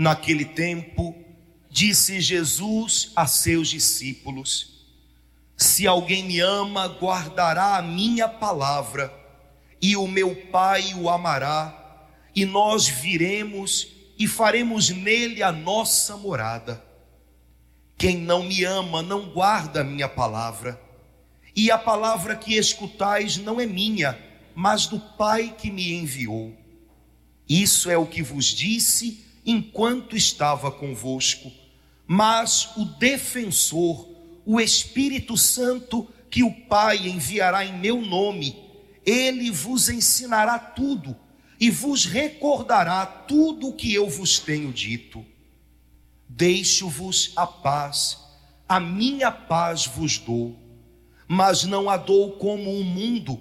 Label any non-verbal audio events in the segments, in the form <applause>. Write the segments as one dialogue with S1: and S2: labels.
S1: Naquele tempo, disse Jesus a seus discípulos: Se alguém me ama, guardará a minha palavra, e o meu Pai o amará, e nós viremos e faremos nele a nossa morada. Quem não me ama não guarda a minha palavra, e a palavra que escutais não é minha, mas do Pai que me enviou. Isso é o que vos disse enquanto estava convosco. Mas o defensor, o Espírito Santo, que o Pai enviará em meu nome, ele vos ensinará tudo e vos recordará tudo o que eu vos tenho dito. Deixo-vos a paz, a minha paz vos dou, mas não a dou como o mundo.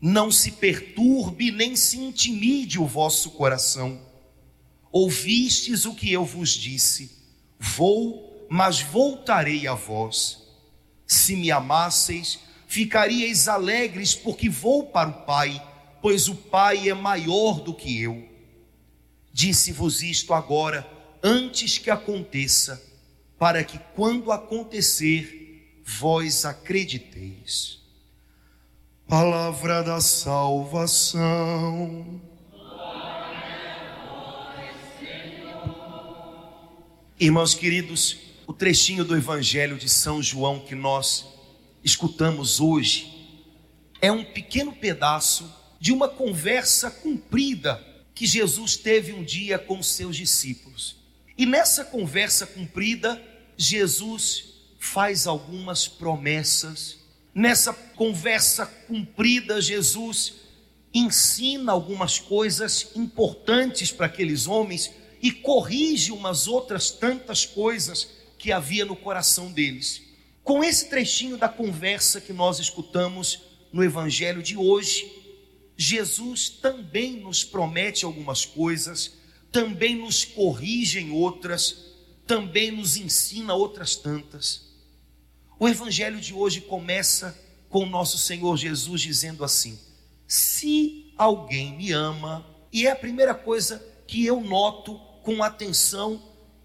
S1: Não se perturbe nem se intimide o vosso coração. Ouvistes o que eu vos disse: Vou, mas voltarei a vós. Se me amasseis, ficaríeis alegres, porque vou para o Pai, pois o Pai é maior do que eu. Disse-vos isto agora antes que aconteça, para que quando acontecer, vós acrediteis.
S2: Palavra da salvação.
S1: Irmãos queridos, o trechinho do Evangelho de São João que nós escutamos hoje é um pequeno pedaço de uma conversa cumprida que Jesus teve um dia com seus discípulos. E nessa conversa cumprida, Jesus faz algumas promessas. Nessa conversa cumprida, Jesus ensina algumas coisas importantes para aqueles homens e corrige umas outras tantas coisas que havia no coração deles. Com esse trechinho da conversa que nós escutamos no evangelho de hoje, Jesus também nos promete algumas coisas também nos corrige em outras, também nos ensina outras tantas. O evangelho de hoje começa com nosso Senhor Jesus dizendo assim: Se alguém me ama, e é a primeira coisa que eu noto com atenção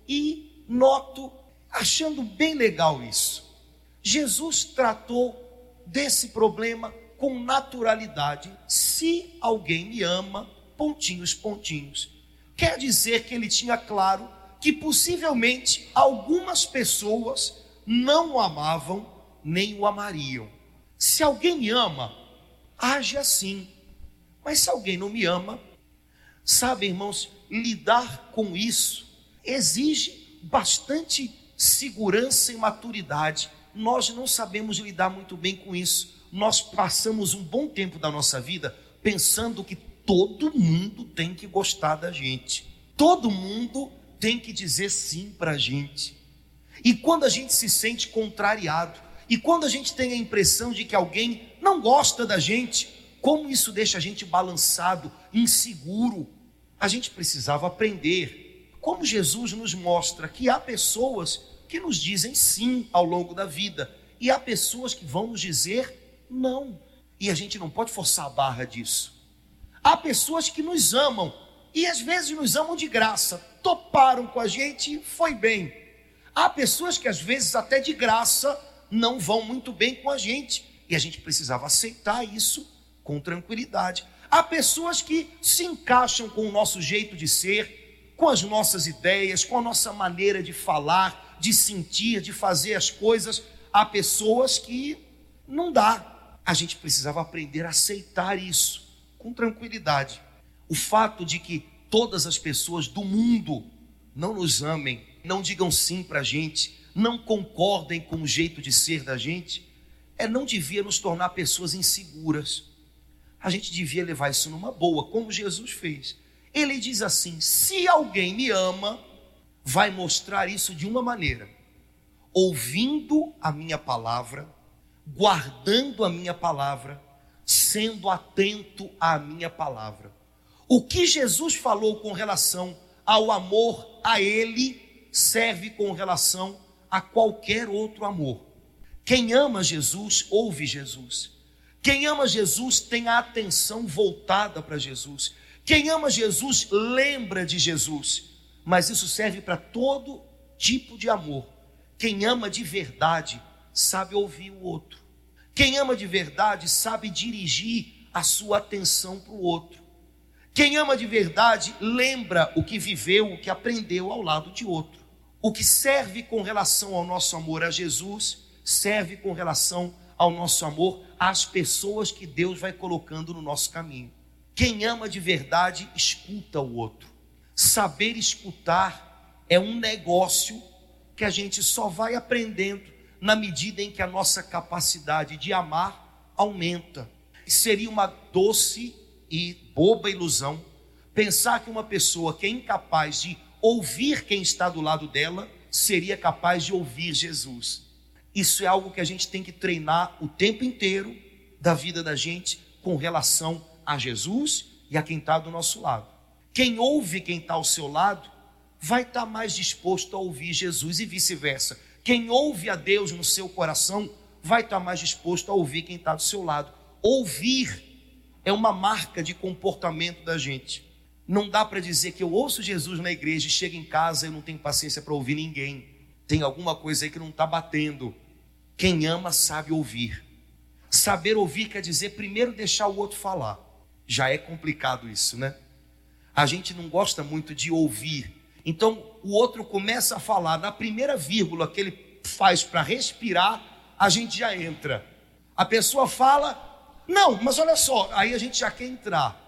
S1: e noto achando bem legal isso. Jesus tratou desse problema com naturalidade. Se alguém me ama, pontinhos, pontinhos. Quer dizer que ele tinha claro que possivelmente algumas pessoas não o amavam nem o amariam. Se alguém me ama, age assim. Mas se alguém não me ama, sabe, irmãos, lidar com isso exige bastante segurança e maturidade. Nós não sabemos lidar muito bem com isso. Nós passamos um bom tempo da nossa vida pensando que todo mundo tem que gostar da gente. Todo mundo tem que dizer sim para a gente. E quando a gente se sente contrariado, e quando a gente tem a impressão de que alguém não gosta da gente, como isso deixa a gente balançado, inseguro, a gente precisava aprender. Como Jesus nos mostra que há pessoas que nos dizem sim ao longo da vida, e há pessoas que vão nos dizer não. E a gente não pode forçar a barra disso. Há pessoas que nos amam e às vezes nos amam de graça, toparam com a gente, foi bem. Há pessoas que às vezes até de graça não vão muito bem com a gente e a gente precisava aceitar isso com tranquilidade. Há pessoas que se encaixam com o nosso jeito de ser, com as nossas ideias, com a nossa maneira de falar, de sentir, de fazer as coisas. Há pessoas que não dá. A gente precisava aprender a aceitar isso com tranquilidade. O fato de que todas as pessoas do mundo não nos amem, não digam sim para a gente, não concordem com o jeito de ser da gente, é não devia nos tornar pessoas inseguras. A gente devia levar isso numa boa, como Jesus fez. Ele diz assim: se alguém me ama, vai mostrar isso de uma maneira, ouvindo a minha palavra, guardando a minha palavra, sendo atento à minha palavra. O que Jesus falou com relação ao amor a Ele serve com relação a qualquer outro amor. Quem ama Jesus, ouve Jesus. Quem ama Jesus tem a atenção voltada para Jesus. Quem ama Jesus lembra de Jesus. Mas isso serve para todo tipo de amor. Quem ama de verdade sabe ouvir o outro. Quem ama de verdade sabe dirigir a sua atenção para o outro. Quem ama de verdade lembra o que viveu, o que aprendeu ao lado de outro. O que serve com relação ao nosso amor a Jesus, serve com relação ao nosso amor às pessoas que Deus vai colocando no nosso caminho. Quem ama de verdade, escuta o outro. Saber escutar é um negócio que a gente só vai aprendendo na medida em que a nossa capacidade de amar aumenta. Seria uma doce e boba ilusão pensar que uma pessoa que é incapaz de ouvir quem está do lado dela seria capaz de ouvir Jesus. Isso é algo que a gente tem que treinar o tempo inteiro da vida da gente com relação a Jesus e a quem está do nosso lado. Quem ouve quem está ao seu lado vai estar tá mais disposto a ouvir Jesus e vice-versa. Quem ouve a Deus no seu coração vai estar mais disposto a ouvir quem está do seu lado. Ouvir é uma marca de comportamento da gente. Não dá para dizer que eu ouço Jesus na igreja e chego em casa e não tenho paciência para ouvir ninguém. Tem alguma coisa aí que não está batendo. Quem ama sabe ouvir. Saber ouvir quer dizer primeiro deixar o outro falar. Já é complicado isso, né? A gente não gosta muito de ouvir então o outro começa a falar, na primeira vírgula que ele faz para respirar, a gente já entra. A pessoa fala, não, mas olha só, aí a gente já quer entrar.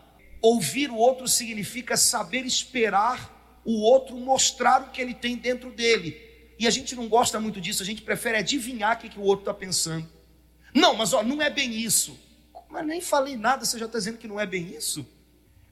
S1: Ouvir o outro significa saber esperar o outro mostrar o que ele tem dentro dele. E a gente não gosta muito disso, a gente prefere adivinhar o que, que o outro está pensando. Não, mas ó, não é bem isso. Mas nem falei nada, você já está dizendo que não é bem isso?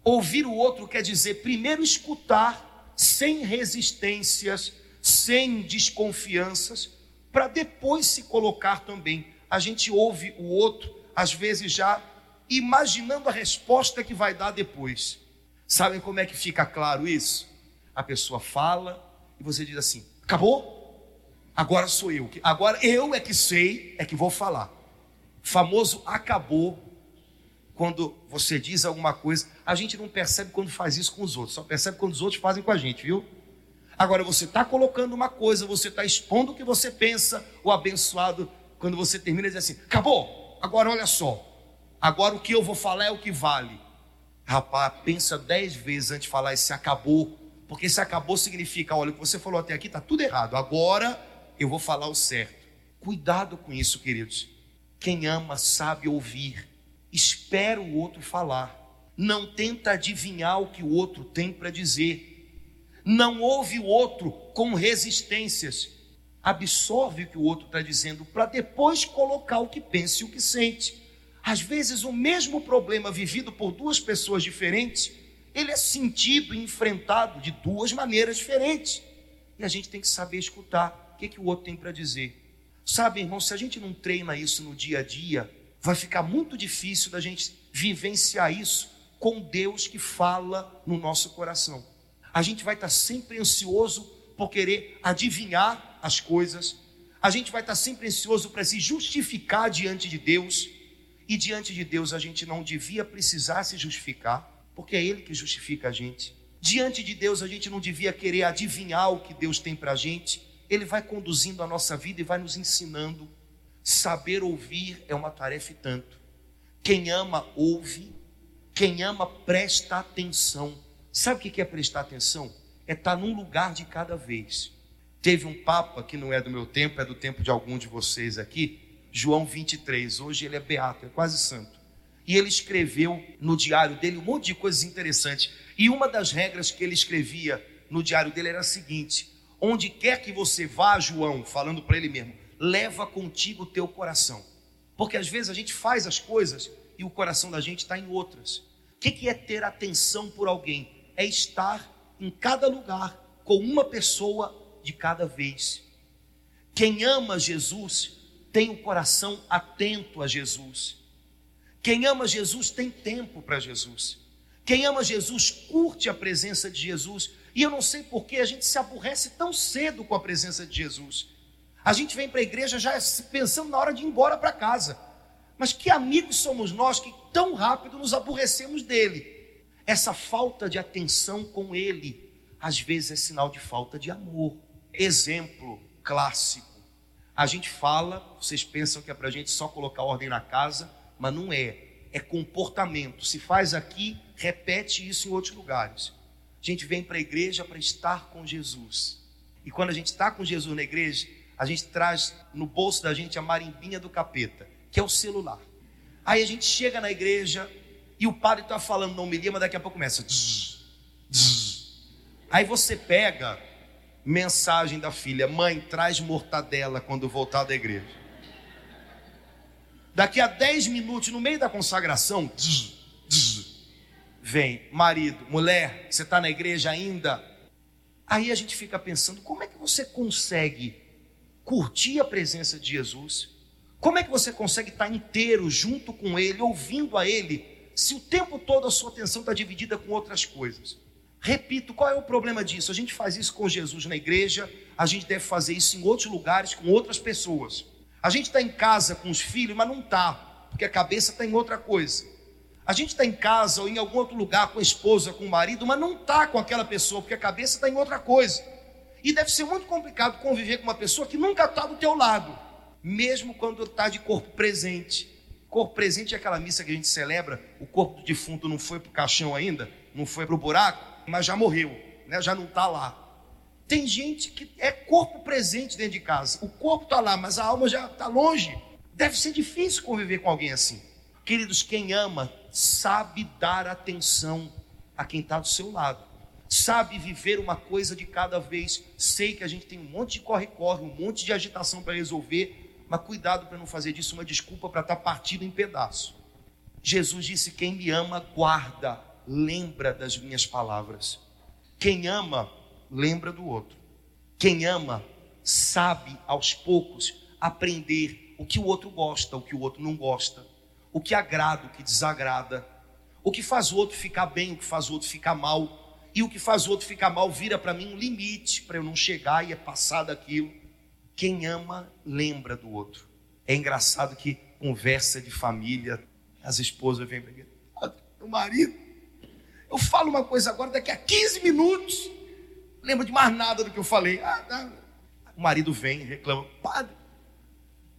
S1: Ouvir o outro quer dizer primeiro escutar sem resistências, sem desconfianças, para depois se colocar também. A gente ouve o outro, às vezes já imaginando a resposta que vai dar depois. Sabem como é que fica claro isso? A pessoa fala e você diz assim: acabou? Agora sou eu. Agora eu é que sei, é que vou falar. Famoso acabou quando você diz alguma coisa, a gente não percebe quando faz isso com os outros, só percebe quando os outros fazem com a gente, viu? Agora você está colocando uma coisa, você está expondo o que você pensa, o abençoado, quando você termina, diz assim: acabou, agora olha só, agora o que eu vou falar é o que vale. Rapaz, pensa dez vezes antes de falar esse acabou, porque esse acabou significa: olha, o que você falou até aqui está tudo errado, agora eu vou falar o certo. Cuidado com isso, queridos. Quem ama sabe ouvir espera o outro falar, não tenta adivinhar o que o outro tem para dizer, não ouve o outro com resistências, absorve o que o outro está dizendo para depois colocar o que pensa e o que sente. Às vezes, o mesmo problema vivido por duas pessoas diferentes, ele é sentido e enfrentado de duas maneiras diferentes. E a gente tem que saber escutar que, que o outro tem para dizer. Sabe, irmão, se a gente não treina isso no dia a dia, vai ficar muito difícil da gente vivenciar isso com Deus que fala no nosso coração. A gente vai estar sempre ansioso por querer adivinhar as coisas, a gente vai estar sempre ansioso para se justificar diante de Deus, e diante de Deus a gente não devia precisar se justificar, porque é Ele que justifica a gente. Diante de Deus a gente não devia querer adivinhar o que Deus tem para a gente, Ele vai conduzindo a nossa vida e vai nos ensinando Saber ouvir é uma tarefa e tanto. Quem ama, ouve. Quem ama, presta atenção. Sabe o que é prestar atenção? É estar num lugar de cada vez. Teve um Papa, que não é do meu tempo, é do tempo de algum de vocês aqui, João 23. Hoje ele é beato, é quase santo. E ele escreveu no diário dele um monte de coisas interessantes. E uma das regras que ele escrevia no diário dele era a seguinte: onde quer que você vá, João, falando para ele mesmo, leva contigo o teu coração. Porque às vezes a gente faz as coisas e o coração da gente está em outras. O que é ter atenção por alguém? é estar em cada lugar com uma pessoa de cada vez. Quem ama Jesus tem o coração atento a Jesus. Quem ama Jesus tem tempo para Jesus. Quem ama Jesus curte a presença de Jesus. E eu não sei por que a gente se aborrece tão cedo com a presença de Jesus. A gente vem para a igreja já pensando na hora de ir embora para casa. Mas que amigos somos nós que tão rápido nos aborrecemos dele? Essa falta de atenção com ele, às vezes é sinal de falta de amor. Exemplo clássico. A gente fala, vocês pensam que é para a gente só colocar ordem na casa, mas não é. É comportamento. Se faz aqui, repete isso em outros lugares. A gente vem para a igreja para estar com Jesus. E quando a gente está com Jesus na igreja, a gente traz no bolso da gente a marimbinha do capeta, que é o celular. Aí a gente chega na igreja e o padre está falando não me mas daqui a pouco começa. Aí você pega mensagem da filha: Mãe, traz mortadela quando voltar da igreja. Daqui a 10 minutos, no meio da consagração, vem marido, mulher, você está na igreja ainda? Aí a gente fica pensando: como é que você consegue curtir a presença de Jesus? Como é que você consegue estar inteiro junto com Ele, ouvindo a Ele, se o tempo todo a sua atenção está dividida com outras coisas? Repito, qual é o problema disso? A gente faz isso com Jesus na igreja, a gente deve fazer isso em outros lugares com outras pessoas. A gente está em casa com os filhos, mas não está, porque a cabeça está em outra coisa. A gente está em casa ou em algum outro lugar com a esposa, com o marido, mas não está com aquela pessoa, porque a cabeça está em outra coisa. E deve ser muito complicado conviver com uma pessoa que nunca está do teu lado, mesmo quando está de corpo presente. Corpo presente é aquela missa que a gente celebra, o corpo do defunto não foi para o caixão ainda, não foi para o buraco, mas já morreu, né? já não está lá. Tem gente que é corpo presente dentro de casa, o corpo está lá, mas a alma já está longe. Deve ser difícil conviver com alguém assim. Queridos, quem ama sabe dar atenção a quem está do seu lado sabe viver uma coisa de cada vez. Sei que a gente tem um monte de corre-corre, um monte de agitação para resolver, mas cuidado para não fazer disso uma desculpa para estar tá partido em pedaço. Jesus disse: Quem me ama, guarda, lembra das minhas palavras. Quem ama, lembra do outro. Quem ama, sabe aos poucos aprender o que o outro gosta, o que o outro não gosta, o que agrada, o que desagrada, o que faz o outro ficar bem, o que faz o outro ficar mal e o que faz o outro ficar mal vira para mim um limite para eu não chegar e é passar daquilo. Quem ama, lembra do outro. É engraçado que conversa de família, as esposas vêm o marido, eu falo uma coisa agora, daqui a 15 minutos, lembra de mais nada do que eu falei. Ah. O marido vem e reclama, padre,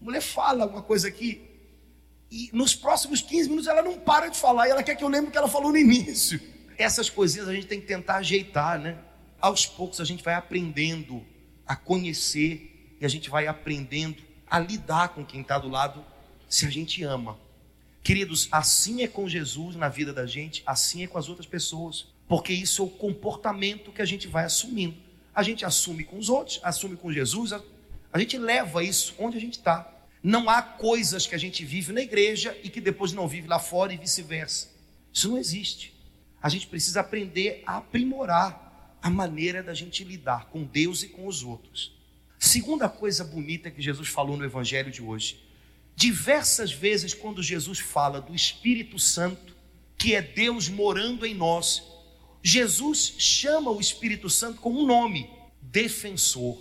S1: a mulher fala uma coisa aqui, e nos próximos 15 minutos ela não para de falar, e ela quer que eu lembre o que ela falou no início essas coisinhas a gente tem que tentar ajeitar, né? Aos poucos a gente vai aprendendo a conhecer e a gente vai aprendendo a lidar com quem está do lado se a gente ama. Queridos, assim é com Jesus na vida da gente, assim é com as outras pessoas, porque isso é o comportamento que a gente vai assumindo. A gente assume com os outros, assume com Jesus, a, a gente leva isso onde a gente está. Não há coisas que a gente vive na igreja e que depois não vive lá fora e vice-versa. Isso não existe a gente precisa aprender a aprimorar a maneira da gente lidar com Deus e com os outros. Segunda coisa bonita que Jesus falou no Evangelho de hoje. Diversas vezes, quando Jesus fala do Espírito Santo, que é Deus morando em nós, Jesus chama o Espírito Santo com um nome: defensor.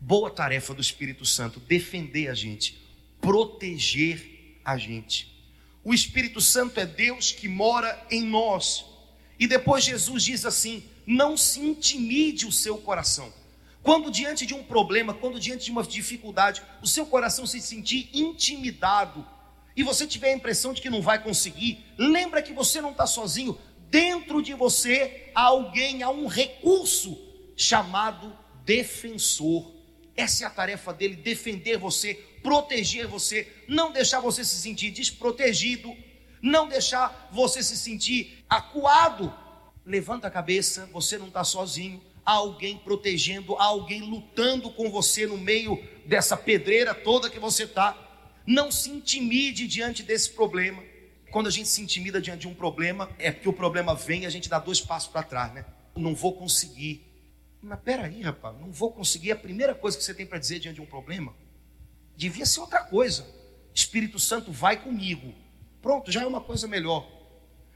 S1: Boa tarefa do Espírito Santo, defender a gente, proteger a gente. O Espírito Santo é Deus que mora em nós. E depois Jesus diz assim: não se intimide o seu coração. Quando diante de um problema, quando diante de uma dificuldade, o seu coração se sentir intimidado e você tiver a impressão de que não vai conseguir, lembra que você não está sozinho. Dentro de você há alguém, há um recurso chamado defensor. Essa é a tarefa dele: defender você, proteger você, não deixar você se sentir desprotegido, não deixar você se sentir acuado. Levanta a cabeça, você não está sozinho, há alguém protegendo, há alguém lutando com você no meio dessa pedreira toda que você está. Não se intimide diante desse problema. Quando a gente se intimida diante de um problema, é porque o problema vem e a gente dá dois passos para trás, né? Não vou conseguir. Mas peraí, rapaz, não vou conseguir. A primeira coisa que você tem para dizer diante de um problema devia ser outra coisa. Espírito Santo vai comigo. Pronto, já é uma coisa melhor.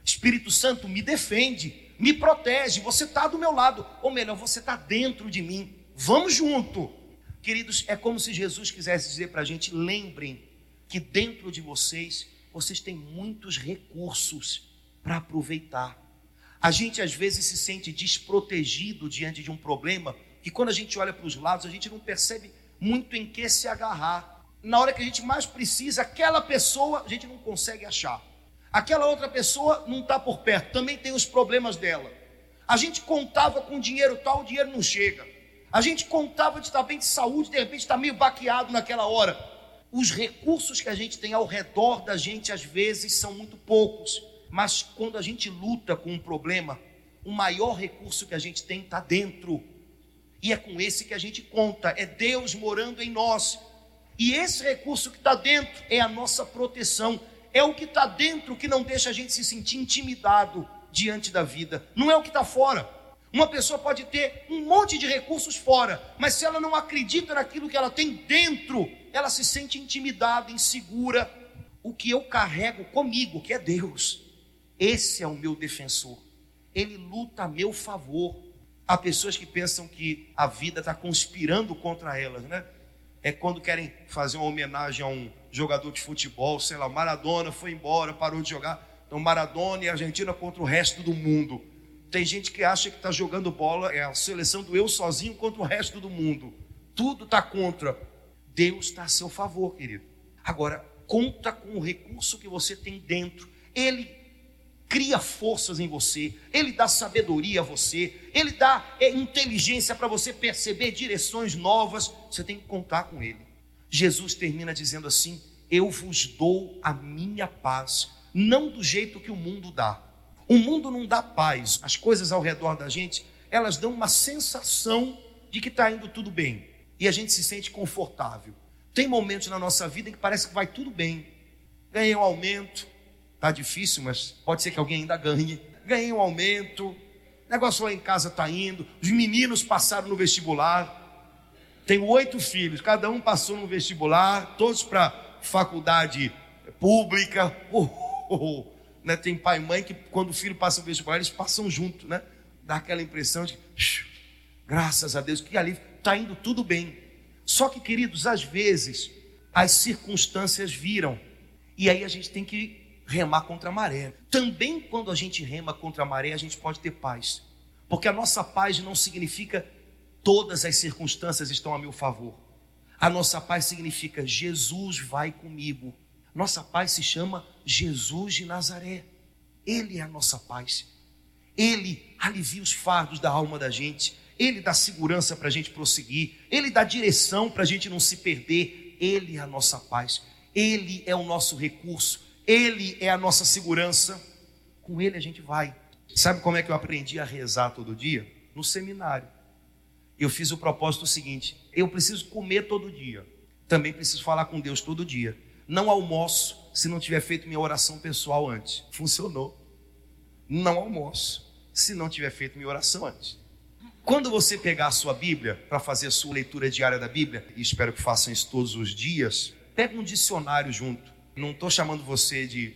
S1: Espírito Santo me defende, me protege. Você está do meu lado, ou melhor, você está dentro de mim. Vamos junto. Queridos, é como se Jesus quisesse dizer para a gente: lembrem que dentro de vocês vocês têm muitos recursos para aproveitar. A gente às vezes se sente desprotegido diante de um problema, e quando a gente olha para os lados, a gente não percebe muito em que se agarrar. Na hora que a gente mais precisa, aquela pessoa a gente não consegue achar. Aquela outra pessoa não está por perto, também tem os problemas dela. A gente contava com dinheiro tal, o dinheiro não chega. A gente contava de estar bem de saúde, de repente está meio baqueado naquela hora os recursos que a gente tem ao redor da gente às vezes são muito poucos, mas quando a gente luta com um problema, o maior recurso que a gente tem está dentro, e é com esse que a gente conta, é Deus morando em nós, e esse recurso que está dentro é a nossa proteção, é o que está dentro que não deixa a gente se sentir intimidado diante da vida, não é o que está fora. Uma pessoa pode ter um monte de recursos fora, mas se ela não acredita naquilo que ela tem dentro, ela se sente intimidada, insegura. O que eu carrego comigo, que é Deus, esse é o meu defensor. Ele luta a meu favor. Há pessoas que pensam que a vida está conspirando contra elas, né? É quando querem fazer uma homenagem a um jogador de futebol, sei lá, Maradona foi embora, parou de jogar. Então, Maradona e Argentina contra o resto do mundo. Tem gente que acha que está jogando bola, é a seleção do eu sozinho contra o resto do mundo. Tudo está contra. Deus está a seu favor, querido. Agora, conta com o recurso que você tem dentro. Ele cria forças em você, ele dá sabedoria a você, ele dá é, inteligência para você perceber direções novas. Você tem que contar com ele. Jesus termina dizendo assim: Eu vos dou a minha paz, não do jeito que o mundo dá. O mundo não dá paz. As coisas ao redor da gente, elas dão uma sensação de que está indo tudo bem. E a gente se sente confortável. Tem momentos na nossa vida em que parece que vai tudo bem. Ganhei um aumento. Está difícil, mas pode ser que alguém ainda ganhe. Ganhei um aumento. O negócio lá em casa está indo. Os meninos passaram no vestibular. Tenho oito filhos, cada um passou no vestibular, todos para faculdade pública. Oh, oh, oh. Né? Tem pai e mãe que, quando o filho passa o vestibular, eles passam junto, né? Dá aquela impressão de, graças a Deus, que ali está indo tudo bem. Só que, queridos, às vezes as circunstâncias viram, e aí a gente tem que remar contra a maré. Também quando a gente rema contra a maré, a gente pode ter paz, porque a nossa paz não significa todas as circunstâncias estão a meu favor. A nossa paz significa Jesus vai comigo. Nossa paz se chama Jesus de Nazaré. Ele é a nossa paz. Ele alivia os fardos da alma da gente. Ele dá segurança para a gente prosseguir. Ele dá direção para a gente não se perder. Ele é a nossa paz. Ele é o nosso recurso. Ele é a nossa segurança. Com Ele a gente vai. Sabe como é que eu aprendi a rezar todo dia? No seminário. Eu fiz o propósito seguinte: eu preciso comer todo dia. Também preciso falar com Deus todo dia não almoço se não tiver feito minha oração pessoal antes. Funcionou. Não almoço se não tiver feito minha oração antes. Quando você pegar a sua Bíblia para fazer a sua leitura diária da Bíblia, e espero que façam isso todos os dias, pega um dicionário junto. Não estou chamando você de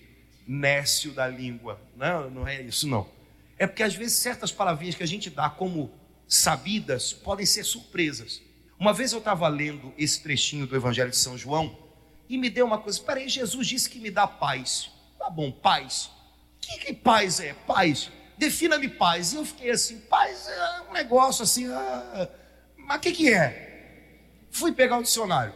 S1: nécio da língua. Não, não é isso não. É porque às vezes certas palavrinhas que a gente dá como sabidas podem ser surpresas. Uma vez eu estava lendo esse trechinho do Evangelho de São João e me deu uma coisa. Peraí, Jesus disse que me dá paz. Tá bom, paz. O que, que paz é? Paz. Defina-me paz. E eu fiquei assim, paz é um negócio assim. Ah, mas o que, que é? Fui pegar o dicionário.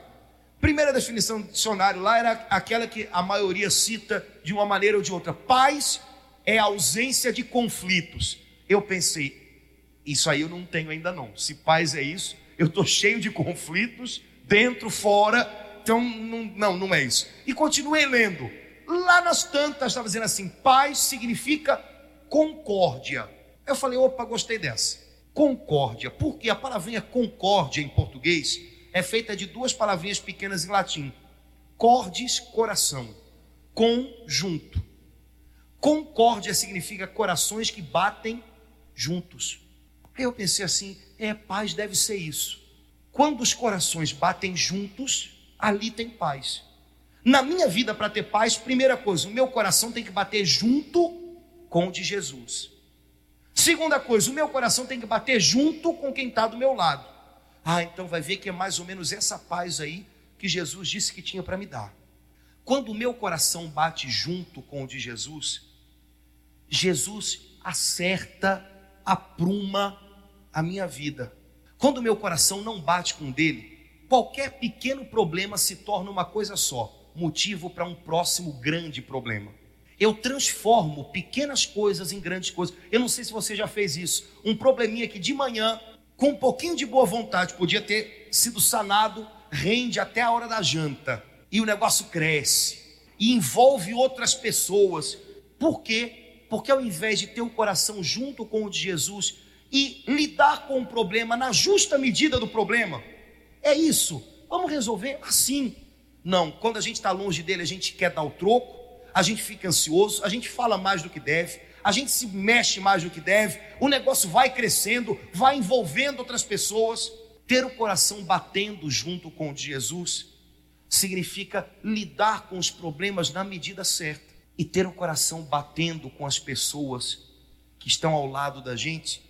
S1: Primeira definição do dicionário lá era aquela que a maioria cita de uma maneira ou de outra. Paz é ausência de conflitos. Eu pensei, isso aí eu não tenho ainda não. Se paz é isso, eu estou cheio de conflitos, dentro, fora, então não, não, não é isso. E continuei lendo. Lá nas tantas estava dizendo assim: paz significa concórdia. Eu falei, opa, gostei dessa. Concórdia, porque a palavrinha concórdia em português é feita de duas palavrinhas pequenas em latim: cordis, coração, conjunto. Concórdia significa corações que batem juntos. Aí eu pensei assim: é, paz deve ser isso. Quando os corações batem juntos, ali tem paz. Na minha vida, para ter paz, primeira coisa, o meu coração tem que bater junto com o de Jesus. Segunda coisa, o meu coração tem que bater junto com quem está do meu lado. Ah, então vai ver que é mais ou menos essa paz aí que Jesus disse que tinha para me dar. Quando o meu coração bate junto com o de Jesus, Jesus acerta, apruma a minha vida. Quando o meu coração não bate com o dele, qualquer pequeno problema se torna uma coisa só motivo para um próximo grande problema. Eu transformo pequenas coisas em grandes coisas. Eu não sei se você já fez isso. Um probleminha que de manhã, com um pouquinho de boa vontade, podia ter sido sanado, rende até a hora da janta. E o negócio cresce. E envolve outras pessoas. Por quê? Porque ao invés de ter o coração junto com o de Jesus e lidar com o problema na justa medida do problema, é isso. Vamos resolver assim. Não, quando a gente está longe dele, a gente quer dar o troco, a gente fica ansioso, a gente fala mais do que deve, a gente se mexe mais do que deve, o negócio vai crescendo, vai envolvendo outras pessoas. Ter o coração batendo junto com o de Jesus significa lidar com os problemas na medida certa e ter o coração batendo com as pessoas que estão ao lado da gente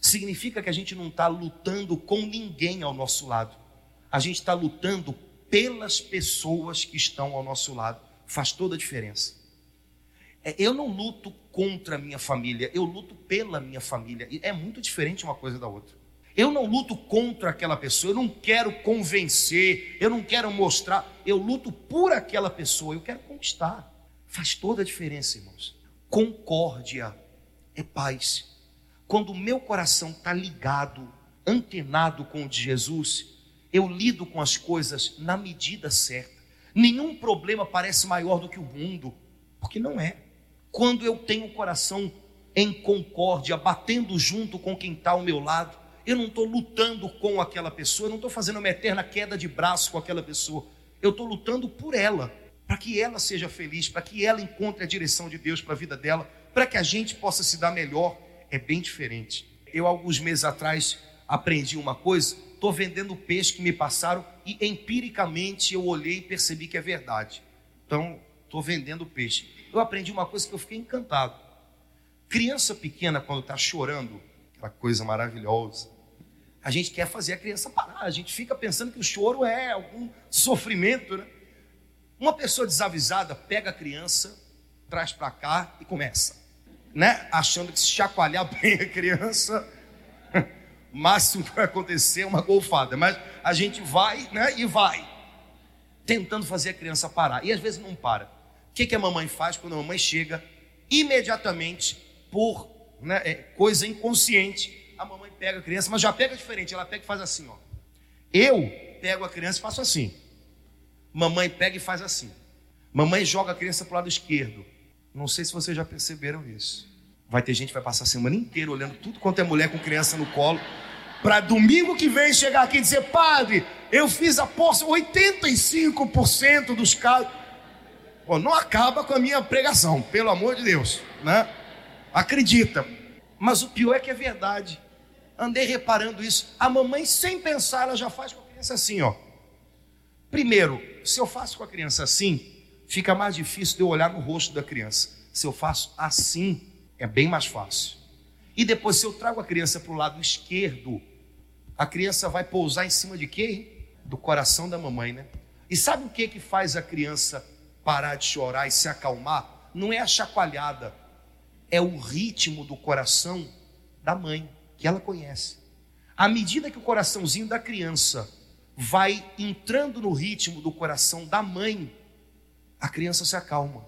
S1: significa que a gente não está lutando com ninguém ao nosso lado, a gente está lutando pelas pessoas que estão ao nosso lado. Faz toda a diferença. É, eu não luto contra a minha família, eu luto pela minha família. E é muito diferente uma coisa da outra. Eu não luto contra aquela pessoa, eu não quero convencer, eu não quero mostrar, eu luto por aquela pessoa, eu quero conquistar. Faz toda a diferença, irmãos. Concórdia é paz. Quando o meu coração está ligado, antenado com o de Jesus, eu lido com as coisas na medida certa. Nenhum problema parece maior do que o mundo, porque não é. Quando eu tenho o coração em concórdia, batendo junto com quem está ao meu lado, eu não estou lutando com aquela pessoa, eu não estou fazendo uma eterna queda de braço com aquela pessoa, eu estou lutando por ela, para que ela seja feliz, para que ela encontre a direção de Deus para a vida dela, para que a gente possa se dar melhor. É bem diferente. Eu, alguns meses atrás, aprendi uma coisa estou vendendo peixe que me passaram e empiricamente eu olhei e percebi que é verdade. Então, estou vendendo peixe. Eu aprendi uma coisa que eu fiquei encantado. Criança pequena, quando está chorando, aquela coisa maravilhosa, a gente quer fazer a criança parar. A gente fica pensando que o choro é algum sofrimento, né? Uma pessoa desavisada pega a criança, traz para cá e começa, né? Achando que se chacoalhar <laughs> bem a criança <laughs> máximo que vai acontecer é uma golfada, mas a gente vai né, e vai, tentando fazer a criança parar, e às vezes não para. O que, que a mamãe faz quando a mamãe chega? Imediatamente, por né, é, coisa inconsciente, a mamãe pega a criança, mas já pega diferente, ela pega e faz assim, ó. Eu pego a criança e faço assim. Mamãe pega e faz assim. Mamãe joga a criança para o lado esquerdo. Não sei se vocês já perceberam isso. Vai ter gente que vai passar a semana inteira olhando tudo quanto é mulher com criança no colo, para domingo que vem chegar aqui e dizer: Padre, eu fiz a posse, 85% dos casos. Pô, não acaba com a minha pregação, pelo amor de Deus, né? Acredita. Mas o pior é que é verdade. Andei reparando isso. A mamãe, sem pensar, ela já faz com a criança assim, ó. Primeiro, se eu faço com a criança assim, fica mais difícil de eu olhar no rosto da criança. Se eu faço assim, é bem mais fácil. E depois, se eu trago a criança para o lado esquerdo, a criança vai pousar em cima de quê? Do coração da mamãe, né? E sabe o que que faz a criança parar de chorar e se acalmar? Não é a chacoalhada, é o ritmo do coração da mãe, que ela conhece. À medida que o coraçãozinho da criança vai entrando no ritmo do coração da mãe, a criança se acalma.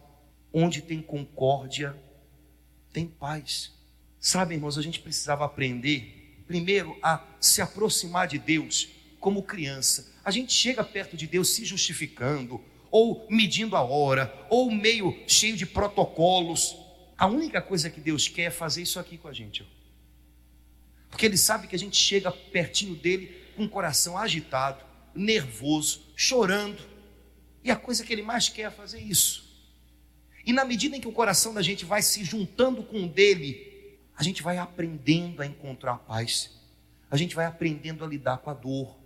S1: Onde tem concórdia, tem paz. Sabe, irmãos, a gente precisava aprender, primeiro, a se aproximar de Deus como criança. A gente chega perto de Deus se justificando, ou medindo a hora, ou meio cheio de protocolos. A única coisa que Deus quer é fazer isso aqui com a gente. Porque Ele sabe que a gente chega pertinho dele com o coração agitado, nervoso, chorando. E a coisa que Ele mais quer é fazer isso E na medida em que o coração da gente vai se juntando com o dele, a gente vai aprendendo a encontrar paz. A gente vai aprendendo a lidar com a dor.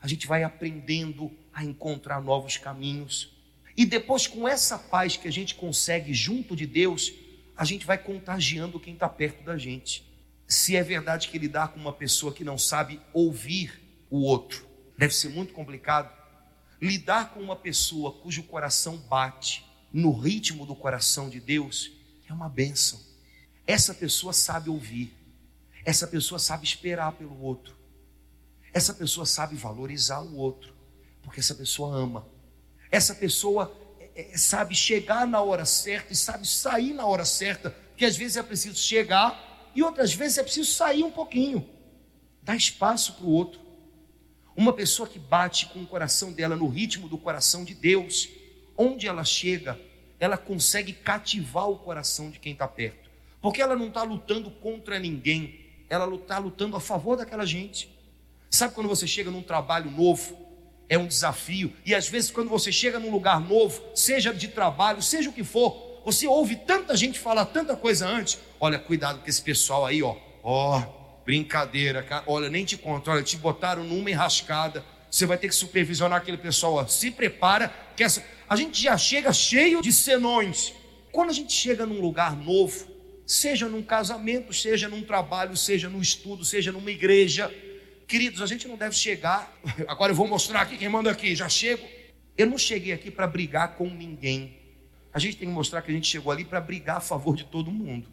S1: A gente vai aprendendo a encontrar novos caminhos. E depois, com essa paz que a gente consegue junto de Deus, a gente vai contagiando quem está perto da gente. Se é verdade que lidar com uma pessoa que não sabe ouvir o outro deve ser muito complicado, lidar com uma pessoa cujo coração bate no ritmo do coração de Deus é uma bênção. Essa pessoa sabe ouvir, essa pessoa sabe esperar pelo outro, essa pessoa sabe valorizar o outro, porque essa pessoa ama, essa pessoa é, é, sabe chegar na hora certa e sabe sair na hora certa, porque às vezes é preciso chegar e outras vezes é preciso sair um pouquinho, dar espaço para o outro. Uma pessoa que bate com o coração dela no ritmo do coração de Deus, onde ela chega, ela consegue cativar o coração de quem está perto, porque ela não está lutando contra ninguém, ela está lutando a favor daquela gente. Sabe quando você chega num trabalho novo, é um desafio, e às vezes quando você chega num lugar novo, seja de trabalho, seja o que for, você ouve tanta gente falar tanta coisa antes. Olha, cuidado com esse pessoal aí, ó. Ó, Brincadeira, cara. Olha, nem te conto. Olha, te botaram numa enrascada. Você vai ter que supervisionar aquele pessoal. Ó. Se prepara, que essa... a gente já chega cheio de senões. Quando a gente chega num lugar novo, seja num casamento, seja num trabalho, seja num estudo, seja numa igreja, queridos, a gente não deve chegar. Agora eu vou mostrar aqui quem manda aqui. Já chego. Eu não cheguei aqui para brigar com ninguém. A gente tem que mostrar que a gente chegou ali para brigar a favor de todo mundo.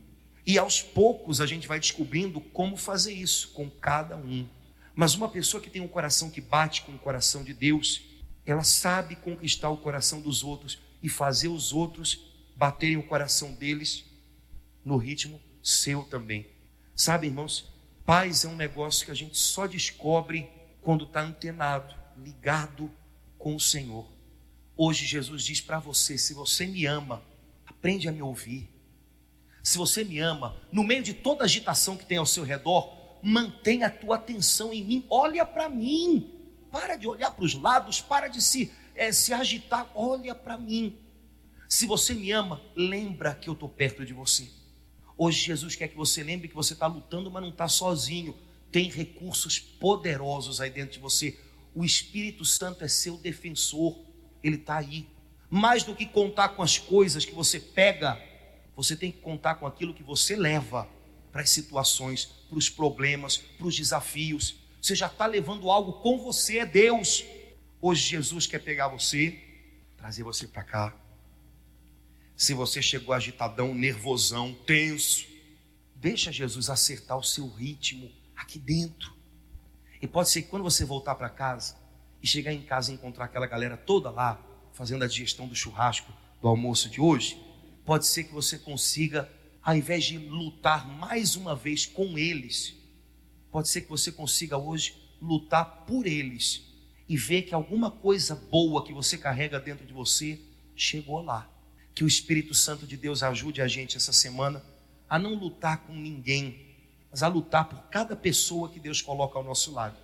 S1: E aos poucos a gente vai descobrindo como fazer isso com cada um. Mas uma pessoa que tem um coração que bate com o coração de Deus, ela sabe conquistar o coração dos outros e fazer os outros baterem o coração deles no ritmo seu também. Sabe, irmãos, paz é um negócio que a gente só descobre quando está antenado, ligado com o Senhor. Hoje Jesus diz para você: se você me ama, aprende a me ouvir se você me ama, no meio de toda agitação que tem ao seu redor, mantenha a tua atenção em mim, olha para mim, para de olhar para os lados, para de se, é, se agitar, olha para mim. Se você me ama, lembra que eu estou perto de você. Hoje Jesus quer que você lembre que você está lutando, mas não está sozinho. Tem recursos poderosos aí dentro de você. O Espírito Santo é seu defensor, ele está aí. Mais do que contar com as coisas que você pega você tem que contar com aquilo que você leva para as situações, para os problemas, para os desafios. Você já está levando algo com você, é Deus. Hoje Jesus quer pegar você, trazer você para cá. Se você chegou agitadão, nervosão, tenso, deixa Jesus acertar o seu ritmo aqui dentro. E pode ser que quando você voltar para casa e chegar em casa e encontrar aquela galera toda lá, fazendo a digestão do churrasco do almoço de hoje, pode ser que você consiga, ao invés de lutar mais uma vez com eles, pode ser que você consiga hoje lutar por eles e ver que alguma coisa boa que você carrega dentro de você chegou lá. Que o Espírito Santo de Deus ajude a gente essa semana a não lutar com ninguém, mas a lutar por cada pessoa que Deus coloca ao nosso lado.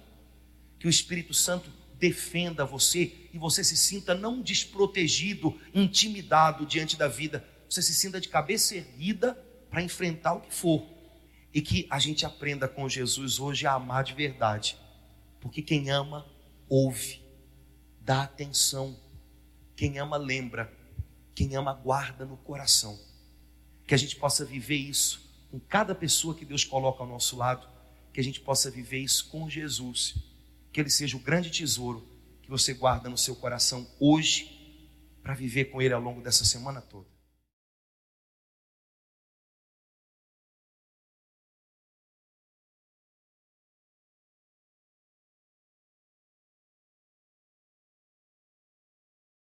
S1: Que o Espírito Santo defenda você e você se sinta não desprotegido, intimidado diante da vida, você se sinta de cabeça erguida para enfrentar o que for. E que a gente aprenda com Jesus hoje a amar de verdade. Porque quem ama, ouve, dá atenção. Quem ama, lembra. Quem ama, guarda no coração. Que a gente possa viver isso com cada pessoa que Deus coloca ao nosso lado. Que a gente possa viver isso com Jesus. Que Ele seja o grande tesouro que você guarda no seu coração hoje, para viver com Ele ao longo dessa semana toda.